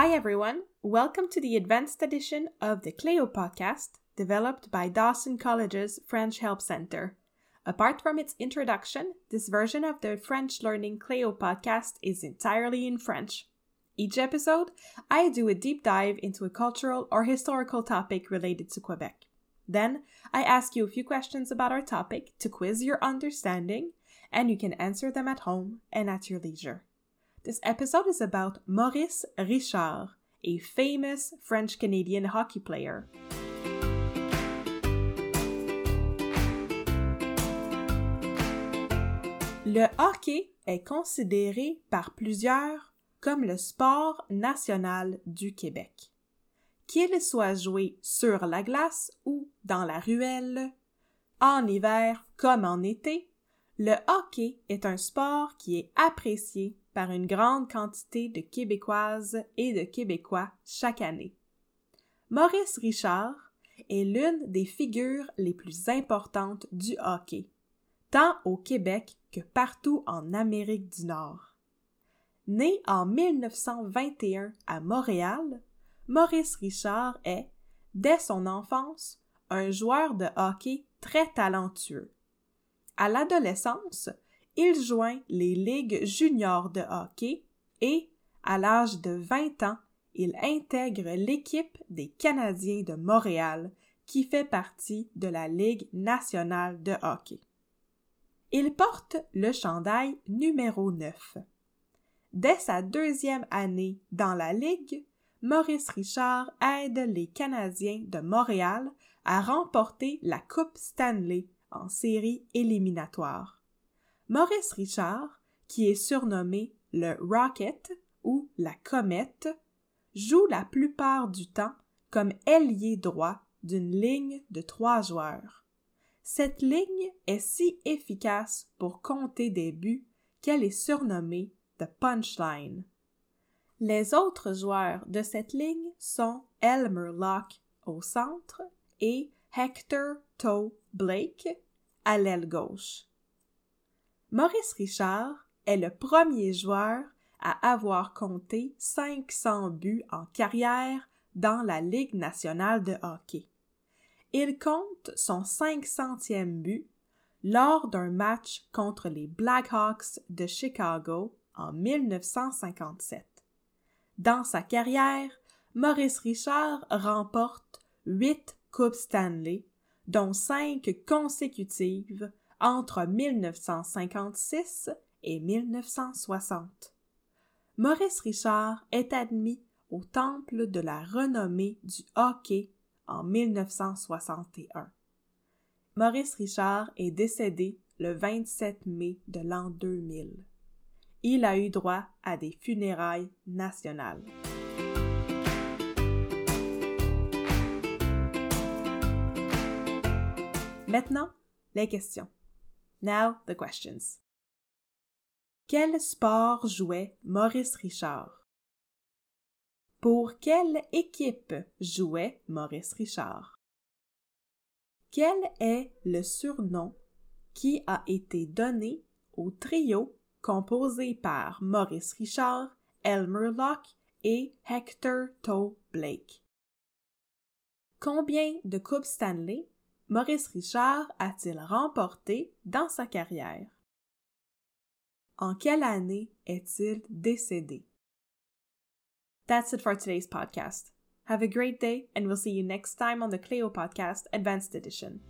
Hi everyone, welcome to the advanced edition of the Cleo podcast developed by Dawson College's French Help Center. Apart from its introduction, this version of the French Learning Cleo podcast is entirely in French. Each episode, I do a deep dive into a cultural or historical topic related to Quebec. Then, I ask you a few questions about our topic to quiz your understanding, and you can answer them at home and at your leisure. This episode is about Maurice Richard, a famous French Canadian hockey player. Le hockey est considéré par plusieurs comme le sport national du Québec. Qu'il soit joué sur la glace ou dans la ruelle, en hiver comme en été, le hockey est un sport qui est apprécié par une grande quantité de Québécoises et de Québécois chaque année. Maurice Richard est l'une des figures les plus importantes du hockey, tant au Québec que partout en Amérique du Nord. Né en 1921 à Montréal, Maurice Richard est, dès son enfance, un joueur de hockey très talentueux. À l'adolescence, il joint les ligues juniors de hockey et, à l'âge de 20 ans, il intègre l'équipe des Canadiens de Montréal qui fait partie de la Ligue nationale de hockey. Il porte le chandail numéro 9. Dès sa deuxième année dans la Ligue, Maurice Richard aide les Canadiens de Montréal à remporter la Coupe Stanley en série éliminatoire. Maurice Richard, qui est surnommé le Rocket ou la Comète, joue la plupart du temps comme ailier droit d'une ligne de trois joueurs. Cette ligne est si efficace pour compter des buts qu'elle est surnommée The Punchline. Les autres joueurs de cette ligne sont Elmer Locke au centre et Hector Toe Blake à l'aile gauche. Maurice Richard est le premier joueur à avoir compté 500 buts en carrière dans la Ligue nationale de hockey. Il compte son 500e but lors d'un match contre les Blackhawks de Chicago en 1957. Dans sa carrière, Maurice Richard remporte huit Coupes Stanley, dont cinq consécutives entre 1956 et 1960. Maurice Richard est admis au Temple de la renommée du hockey en 1961. Maurice Richard est décédé le 27 mai de l'an 2000. Il a eu droit à des funérailles nationales. Maintenant, les questions. Now the questions. Quel sport jouait Maurice Richard? Pour quelle équipe jouait Maurice Richard? Quel est le surnom qui a été donné au trio composé par Maurice Richard, Elmer Locke et Hector Toe Blake? Combien de Coupes Stanley Maurice Richard a-t-il remporté dans sa carrière? En quelle année est-il décédé? That's it for today's podcast. Have a great day, and we'll see you next time on the Cleo Podcast Advanced Edition.